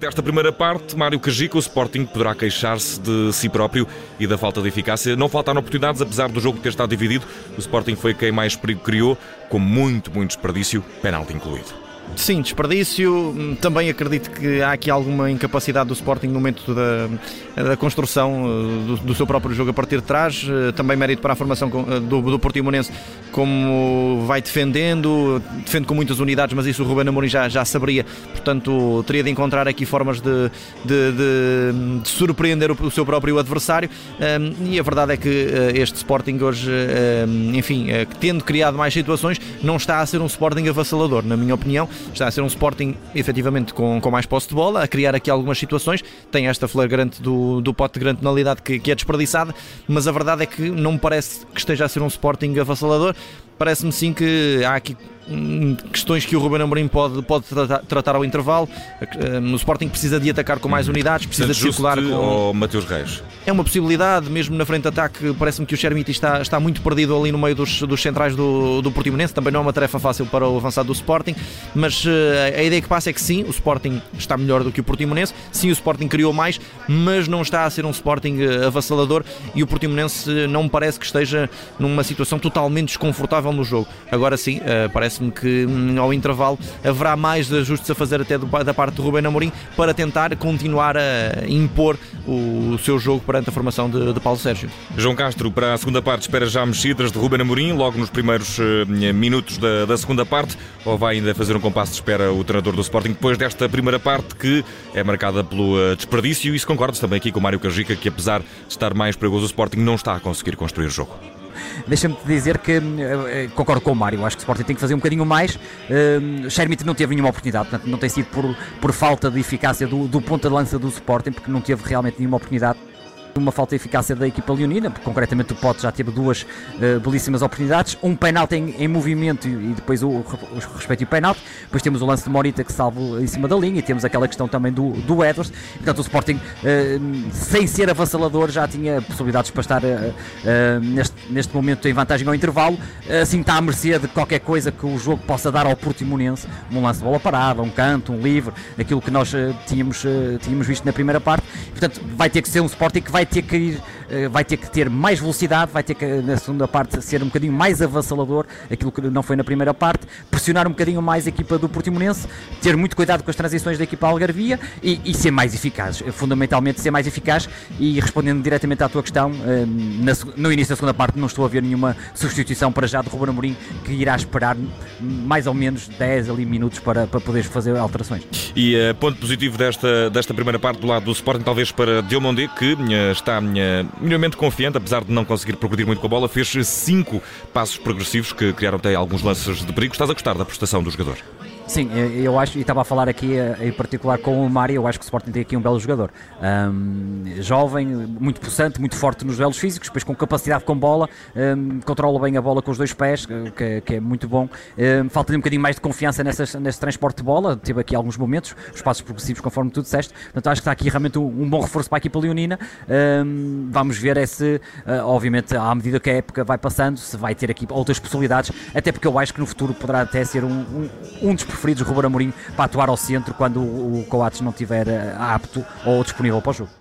Desta primeira parte, Mário Cajica, o Sporting poderá queixar-se de si próprio e da falta de eficácia. Não faltaram oportunidades, apesar do jogo ter estado dividido. O Sporting foi quem mais perigo criou, com muito, muito desperdício, penalti incluído. Sim, desperdício. Também acredito que há aqui alguma incapacidade do Sporting no momento da, da construção eh, do, do, seu próprio jogo a partir de trás. Eh, também mérito para a formação eh, do, do Portimonense, como vai defendendo, defende com muitas unidades, mas isso o Ruben Amorim já, já saberia. Portanto, teria de encontrar aqui formas de, de, de, de surpreender o, o, seu próprio adversário. e a verdade é que este Sporting hoje, enfim, tendo criado mais situações, não está a ser um Sporting avassalador, na minha opinião está a ser um Sporting efetivamente com, com mais posse de bola, a criar aqui algumas situações, tem esta flagrante do, do pote de grande penalidade que, que é desperdiçada, mas a verdade é que não me parece que esteja a ser um Sporting avassalador, parece-me sim que há aqui questões que o Ruben Amorim pode, pode tratar, tratar, ao intervalo. Hum, o Sporting precisa de atacar com mais unidades, precisa de circular com. Ou Mateus Reis? É uma possibilidade, mesmo na frente de ataque, parece-me que o Chermiti está, está muito perdido ali no meio dos, dos centrais do, do Portimonense. Também não é uma tarefa fácil para o avançado do Sporting, mas uh, a ideia que passa é que sim, o Sporting está melhor do que o Portimonense. Sim, o Sporting criou mais, mas não está a ser um Sporting uh, avassalador e o Portimonense uh, não me parece que esteja numa situação totalmente desconfortável no jogo. Agora sim, uh, parece-me que um, ao intervalo haverá mais ajustes a fazer até do, da parte do Rubén Amorim para tentar continuar a impor o, o seu jogo perante a formação de, de, Paulo Sérgio. João Castro, para a segunda parte, espera já mexidas de Rubén Amorim logo nos primeiros uh, minutos da, da segunda parte ou vai ainda fazer um compasso de espera o treinador do Sporting depois desta primeira parte que é marcada pelo uh, desperdício e se concordas também aqui com o Mário Cajica que apesar de estar mais perigoso o Sporting não está a conseguir construir o jogo. Deixa-me dizer que uh, concordo com o Mário, acho que o Sporting tem que fazer um bocadinho mais. Uh, não teve nenhuma oportunidade, portanto, não tem sido por, por falta de eficácia do, do ponta de lança do Sporting, porque não teve realmente nenhuma oportunidade uma falta de eficácia da equipa leonina, porque concretamente o Pote já teve duas uh, belíssimas oportunidades, um penalti em, em movimento e, depois o, o, o respectivo penalti, depois temos o lance de Morita que salva em cima da linha e temos aquela questão também do, do Edwards, portanto o Sporting uh, sem ser avassalador já tinha possibilidades para estar uh, neste, neste momento em vantagem ao intervalo, assim está à mercê de qualquer coisa que o jogo possa dar ao Portimonense, um lance de bola parada, um canto, um livre, aquilo que nós tínhamos, tínhamos visto na primeira parte, portanto vai ter que ser um Sporting que vai ter que ir, eh, vai ter que ter mais velocidade, vai ter que na segunda parte ser um bocadinho mais avassalador, aquilo que não foi na primeira parte, pressionar um bocadinho mais a equipa do Portimonense, ter muito cuidado com as transições da equipa algarvia e, e ser mais eficaz, fundamentalmente ser mais eficaz e respondendo diretamente à tua questão, eh, no início da segunda parte não estou a ver nenhuma substituição para já de Ruben Amorim que irá esperar mais ou menos 10 ali minutos para, para poder fazer alterações. E uh, ponto positivo desta, desta primeira parte do lado do Sporting, talvez para Diomondé, que uh, está minimamente confiante, apesar de não conseguir progredir muito com a bola, fez cinco passos progressivos que criaram até alguns lances de perigo. Estás a gostar da prestação do jogador? Sim, eu acho, e estava a falar aqui eh, em particular com o Mário, eu acho que o Sporting tem aqui um belo jogador. Um, jovem, muito possante, muito forte nos duelos físicos, depois com capacidade com bola, um, controla bem a bola com os dois pés, que, que é muito bom. Um, Falta-lhe um bocadinho mais de confiança nessas, nesse transporte de bola, teve aqui alguns momentos, os passos progressivos, conforme tu disseste. Portanto, acho que está aqui realmente um, um bom reforço para a equipa leonina. vamos ver é se, uh, obviamente, à medida que a época vai passando, se vai ter aqui outras possibilidades, até porque eu acho que no futuro poderá até ser um, um, um dos preferidos Ruben Amorim para atuar ao centro quando o Coates não estiver eh, apto ou disponível para o jogo.